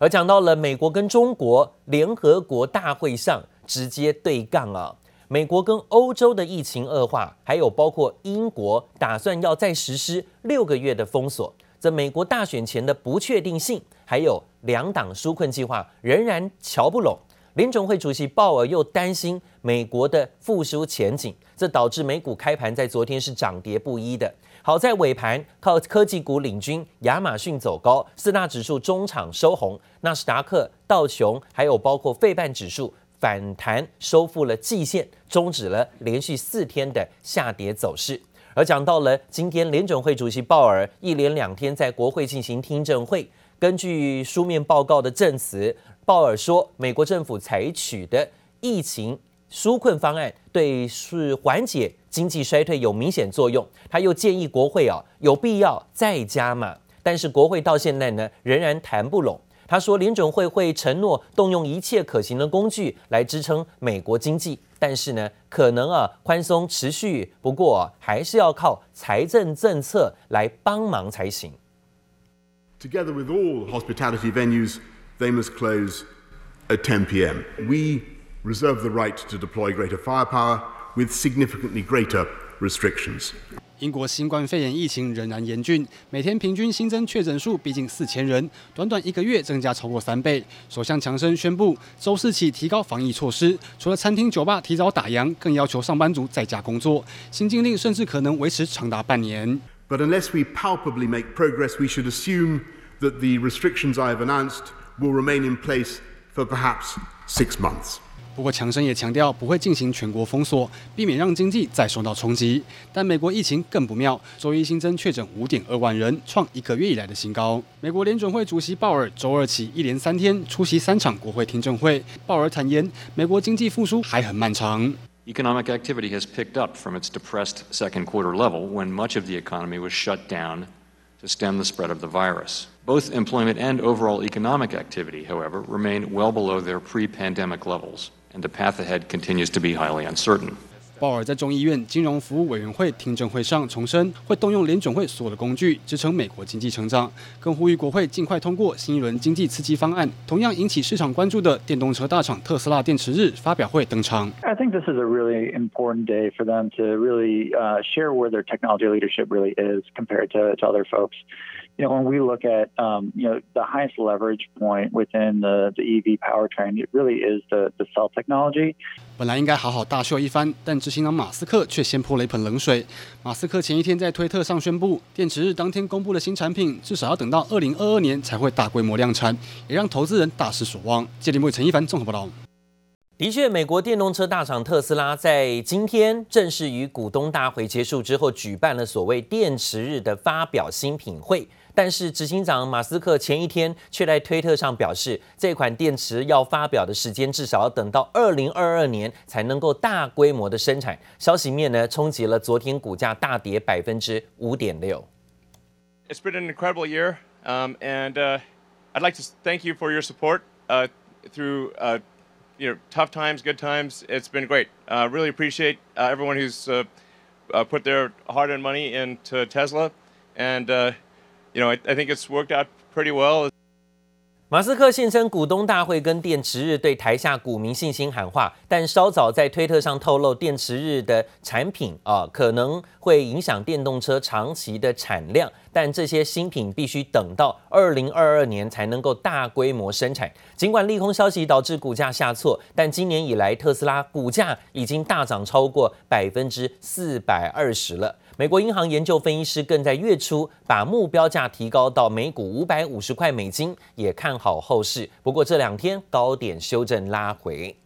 而讲到了美国跟中国联合国大会上直接对杠啊，美国跟欧洲的疫情恶化，还有包括英国打算要再实施六个月的封锁，这美国大选前的不确定性，还有两党纾困计划仍然瞧不拢。联准会主席鲍尔又担心美国的复苏前景，这导致美股开盘在昨天是涨跌不一的。好在尾盘靠科技股领军，亚马逊走高，四大指数中场收红，纳斯达克、道琼还有包括费半指数反弹收复了季线，终止了连续四天的下跌走势。而讲到了今天联准会主席鲍尔一连两天在国会进行听证会，根据书面报告的证词。鲍尔说，美国政府采取的疫情纾困方案对是缓解经济衰退有明显作用。他又建议国会啊有必要再加码，但是国会到现在呢仍然谈不拢。他说联准会会承诺动用一切可行的工具来支撑美国经济，但是呢可能啊宽松持续，不过啊还是要靠财政政策来帮忙才行。Together with all hospitality venues. They must close at 10 p.m. We reserve the right to deploy greater firepower with significantly greater restrictions. 英国新冠肺炎疫情仍然严峻，每天平均新增确诊数逼近四千人，短短一个月增加超过三倍。首相强生宣布，周四起提高防疫措施，除了餐厅、酒吧提早打烊，更要求上班族在家工作。新禁令甚至可能维持长达半年。But unless we palpably make progress, we should assume that the restrictions I have announced will remain in place for perhaps six months. 不过，强生也强调不会进行全国封锁，避免让经济再受到冲击。但美国疫情更不妙，周一新增确诊五点二万人，创一个月以来的新高。美国联准会主席鲍尔周二起一连三天出席三场国会听证会。鲍尔坦言，美国经济复苏还很漫长。Economic activity has picked up from its depressed second quarter level when much of the economy was shut down to stem the spread of the virus. Both employment and overall economic activity, however, remain well below their pre-pandemic levels, and the path ahead continues to be highly uncertain. 鲍尔在众议院金融服务委员会听证会上重申，会动用联准会所有的工具支撑美国经济成长，更呼吁国会尽快通过新一轮经济刺激方案。同样引起市场关注的电动车大厂特斯拉电池日发表会登场。I think this is a really important day for them to really share where their technology leadership really is compared to to other folks. You know, when we look at, um, you know, the highest leverage point within the the EV powertrain, it really is the the cell technology. 本来应该好好大秀一番，但执行长马斯克却先泼了一盆冷水。马斯克前一天在推特上宣布，电池日当天公布的新产品，至少要等到二零二二年才会大规模量产，也让投资人大失所望。记者林伟陈一凡综合报道。的确，美国电动车大厂特斯拉在今天正式于股东大会结束之后，举办了所谓电池日的发表新品会。但是执行长马斯克前一天却在推特上表示，这款电池要发表的时间至少要等到二零二二年才能够大规模的生产。消息面呢，冲击了昨天股价大跌百分之五点六。It's been an incredible year, um, and I'd like to thank you for your support through you know tough times, good times. It's been great. Really appreciate everyone who's put their hard-earned money into Tesla, and You know, I think it's worked out pretty well. 马斯克现身股东大会跟电池日，对台下股民信心喊话，但稍早在推特上透露，电池日的产品啊可能会影响电动车长期的产量，但这些新品必须等到二零二二年才能够大规模生产。尽管利空消息导致股价下挫，但今年以来特斯拉股价已经大涨超过百分之四百二十了。美国银行研究分析师更在月初把目标价提高到每股五百五十块美金，也看好后市。不过这两天高点修正拉回。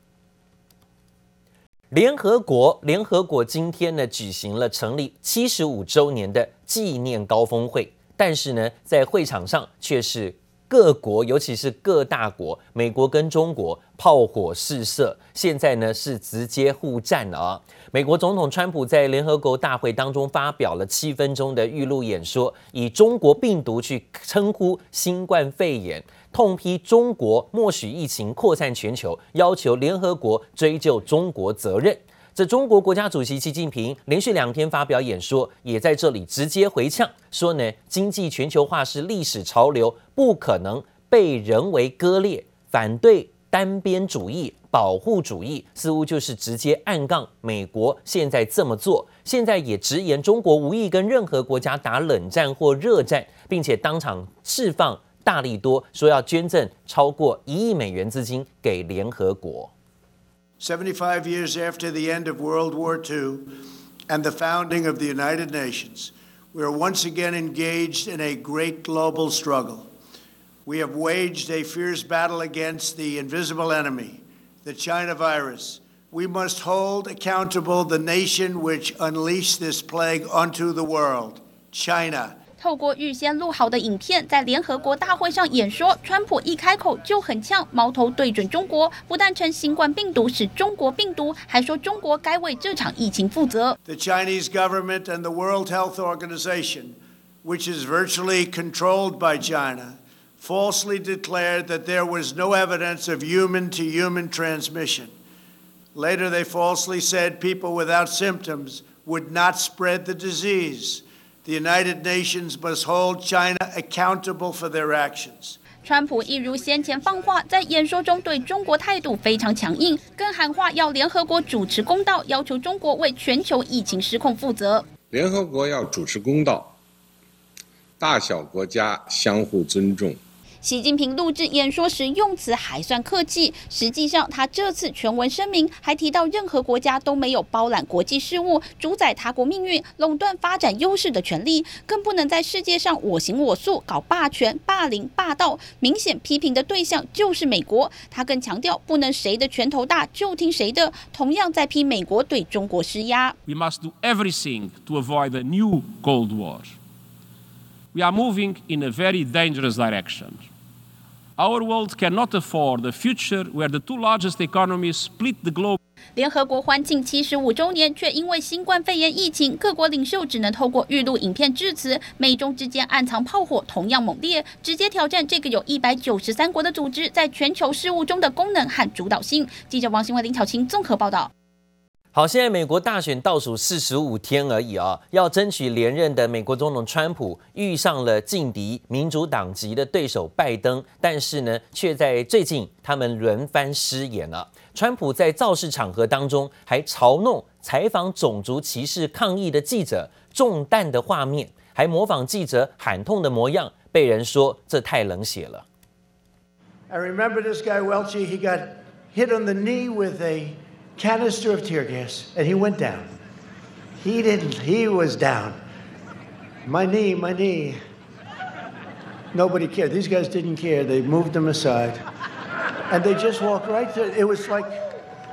联合国，联合国今天呢举行了成立七十五周年的纪念高峰会，但是呢在会场上却是。各国，尤其是各大国，美国跟中国炮火四射，现在呢是直接互战了啊！美国总统川普在联合国大会当中发表了七分钟的预录演说，以中国病毒去称呼新冠肺炎，痛批中国默许疫情扩散全球，要求联合国追究中国责任。这中国国家主席习近平连续两天发表演说，也在这里直接回呛说呢，经济全球化是历史潮流，不可能被人为割裂，反对单边主义、保护主义，似乎就是直接暗杠美国现在这么做。现在也直言中国无意跟任何国家打冷战或热战，并且当场释放大利多，说要捐赠超过一亿美元资金给联合国。Seventy-five years after the end of World War II and the founding of the United Nations, we are once again engaged in a great global struggle. We have waged a fierce battle against the invisible enemy, the China virus. We must hold accountable the nation which unleashed this plague onto the world, China. 透过预先录好的影片，在联合国大会上演说，川普一开口就很呛，矛头对准中国，不但称新冠病毒是中国病毒，还说中国该为这场疫情负责。The Chinese government and the World Health Organization, which is virtually controlled by China. falsely declared that there was no evidence of human to human transmission. Later, they falsely said people without symptoms would not spread the disease. The United Nations must hold China accountable for their actions. 川普一如先前放话，在演说中对中国态度非常强硬，更喊话要联合国主持公道，要求中国为全球疫情失控负责。联合国要主持公道，大小国家相互尊重。习近平录制演说时用词还算客气，实际上他这次全文声明还提到，任何国家都没有包揽国际事务、主宰他国命运、垄断发展优势的权利，更不能在世界上我行我素、搞霸权、霸凌、霸道。明显批评的对象就是美国。他更强调，不能谁的拳头大就听谁的，同样在批美国对中国施压。We must do everything to avoid a new Cold War. We are moving in a very dangerous direction. Our world cannot afford a future where the two largest economies split the globe. 联合国欢庆七十五周年，却因为新冠肺炎疫情，各国领袖只能透过预录影片致辞。美中之间暗藏炮火同样猛烈，直接挑战这个有一百九十三国的组织在全球事务中的功能和主导性。记者王新伟、林巧清综合报道。好，现在美国大选倒数四十五天而已啊，要争取连任的美国总统川普遇上了劲敌民主党籍的对手拜登，但是呢，却在最近他们轮番失言了。川普在造势场合当中还嘲弄采访种族歧视抗议的记者中弹的画面，还模仿记者喊痛的模样，被人说这太冷血了。I remember this guy Welch, he got hit on the knee with a canister of tear gas, and he went down. He didn't, he was down. My knee, my knee. Nobody cared. These guys didn't care. They moved him aside. And they just walked right through. It was like,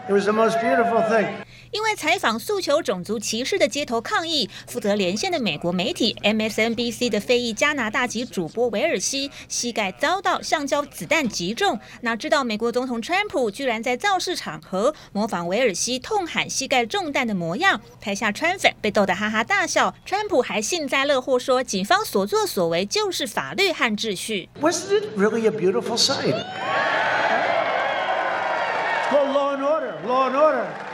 it was the most beautiful thing. 因为采访诉求种族歧视的街头抗议，负责连线的美国媒体 MSNBC 的非裔加拿大籍主播韦尔西膝盖遭到橡胶子弹击中，哪知道美国总统川普居然在造势场合模仿韦尔西痛喊膝盖中弹的模样，台下川粉被逗得哈哈大笑，川普还幸灾乐祸说，警方所作所为就是法律和秩序。Wasn't it really a beautiful sight? Law and order, law and order.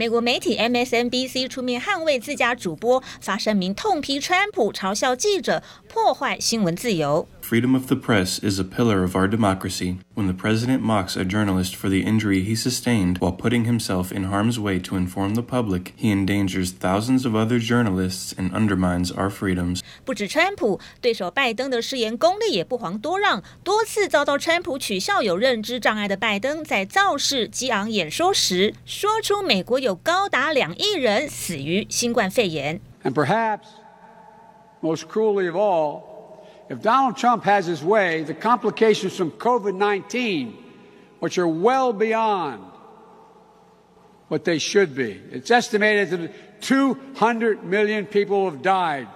美国媒体 MSNBC 出面捍卫自家主播，发声明痛批川普嘲笑记者，破坏新闻自由。Freedom of the press is a pillar of our democracy. When the president mocks a journalist for the injury he sustained while putting himself in harm's way to inform the public, he endangers thousands of other journalists and undermines our freedoms. 不止川普，对手拜登的誓言功力也不遑多让，多次遭到川普取笑有认知障碍的拜登，在造势激昂演说时，说出美国有高达两亿人死于新冠肺炎。And perhaps most cruelly of all. If Donald Trump has his way, the complications from COVID 19, which are well beyond what they should be, it's estimated that 200 million people have died,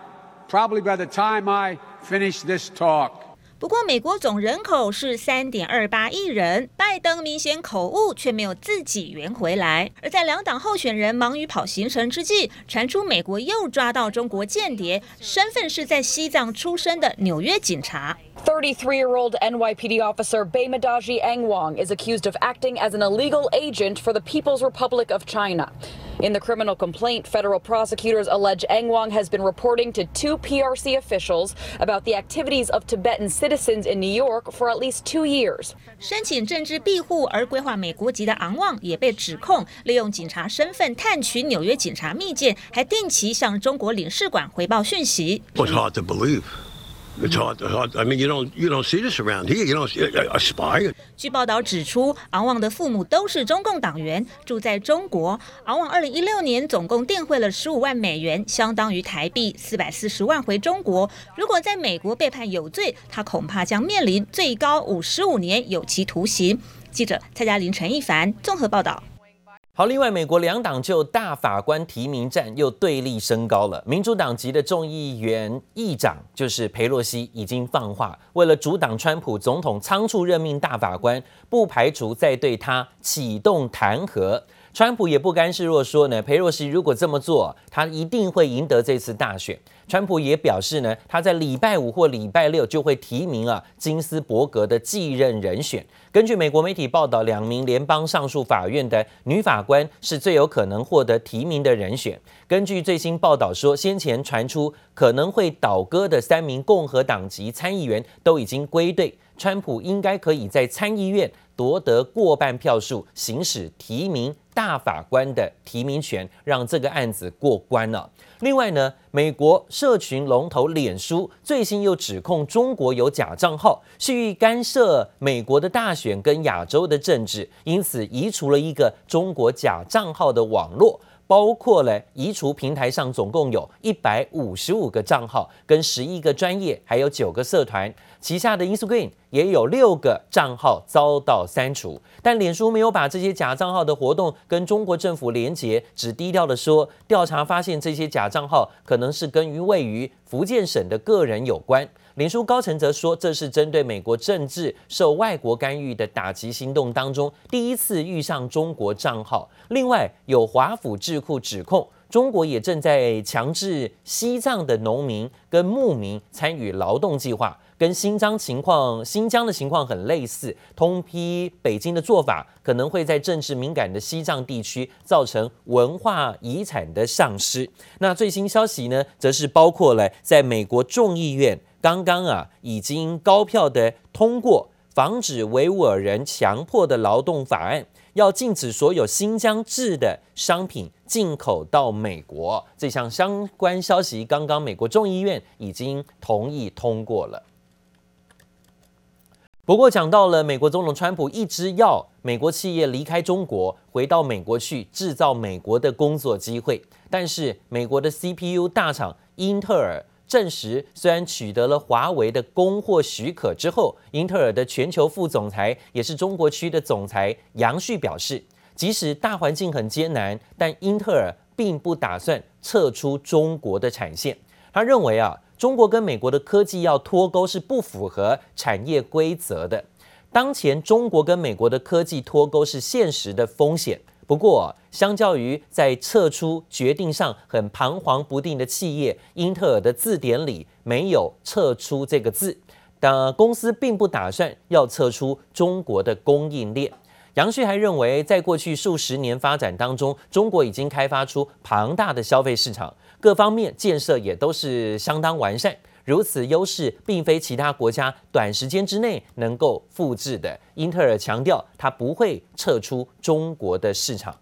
probably by the time I finish this talk. 不过，美国总人口是三点二八亿人，拜登明显口误，却没有自己圆回来。而在两党候选人忙于跑行程之际，传出美国又抓到中国间谍，身份是在西藏出生的纽约警察。Thirty-three-year-old NYPD officer Baymadaji Angwang is accused of acting as an illegal agent for the People's Republic of China. In the criminal complaint, federal prosecutors allege Eng Wang has been reporting to two PRC officials about the activities of Tibetan citizens in New York for at least two years. 申请政治庇护而规划美国籍的昂旺也被指控利用警察身份探取纽约警察密件，还定期向中国领事馆回报讯息。It's hard to believe. 据报道指出，昂旺的父母都是中共党员，住在中国。昂旺二零一六年总共电汇了十五万美元，相当于台币四百四十万回中国。如果在美国被判有罪，他恐怕将面临最高五十五年有期徒刑。记者蔡嘉玲、陈一凡综合报道。好，另外，美国两党就大法官提名战又对立升高了。民主党籍的众议员议长就是佩洛西已经放话，为了阻挡川普总统仓促任命大法官，不排除在对他启动弹劾。川普也不甘示弱，说呢，裴洛西如果这么做，他一定会赢得这次大选。川普也表示呢，他在礼拜五或礼拜六就会提名啊金斯伯格的继任人选。根据美国媒体报道，两名联邦上诉法院的女法官是最有可能获得提名的人选。根据最新报道说，先前传出可能会倒戈的三名共和党籍参议员都已经归队，川普应该可以在参议院夺得过半票数，行使提名大法官的提名权，让这个案子过关了。另外呢，美国社群龙头脸书最新又指控中国有假账号，蓄意干涉美国的大选跟亚洲的政治，因此移除了一个中国假账号的网络。包括了移除平台上总共有一百五十五个账号，跟十一个专业，还有九个社团，旗下的 Instagram 也有六个账号遭到删除。但脸书没有把这些假账号的活动跟中国政府连结，只低调的说，调查发现这些假账号可能是跟于位于福建省的个人有关。脸书高层则说，这是针对美国政治受外国干预的打击行动当中第一次遇上中国账号。另外，有华府智库指控，中国也正在强制西藏的农民跟牧民参与劳动计划，跟新疆情况、新疆的情况很类似。通批北京的做法，可能会在政治敏感的西藏地区造成文化遗产的丧失。那最新消息呢，则是包括了在美国众议院。刚刚啊，已经高票的通过防止维吾尔人强迫的劳动法案，要禁止所有新疆制的商品进口到美国。这项相关消息，刚刚美国众议院已经同意通过了。不过，讲到了美国总统川普一直要美国企业离开中国，回到美国去制造美国的工作机会，但是美国的 CPU 大厂英特尔。证实，虽然取得了华为的供货许可之后，英特尔的全球副总裁也是中国区的总裁杨旭表示，即使大环境很艰难，但英特尔并不打算撤出中国的产线。他认为啊，中国跟美国的科技要脱钩是不符合产业规则的。当前中国跟美国的科技脱钩是现实的风险。不过，相较于在撤出决定上很彷徨不定的企业，英特尔的字典里没有“撤出”这个字。但公司并不打算要撤出中国的供应链。杨旭还认为，在过去数十年发展当中，中国已经开发出庞大的消费市场，各方面建设也都是相当完善。如此优势，并非其他国家短时间之内能够复制的。英特尔强调，它不会撤出中国的市场。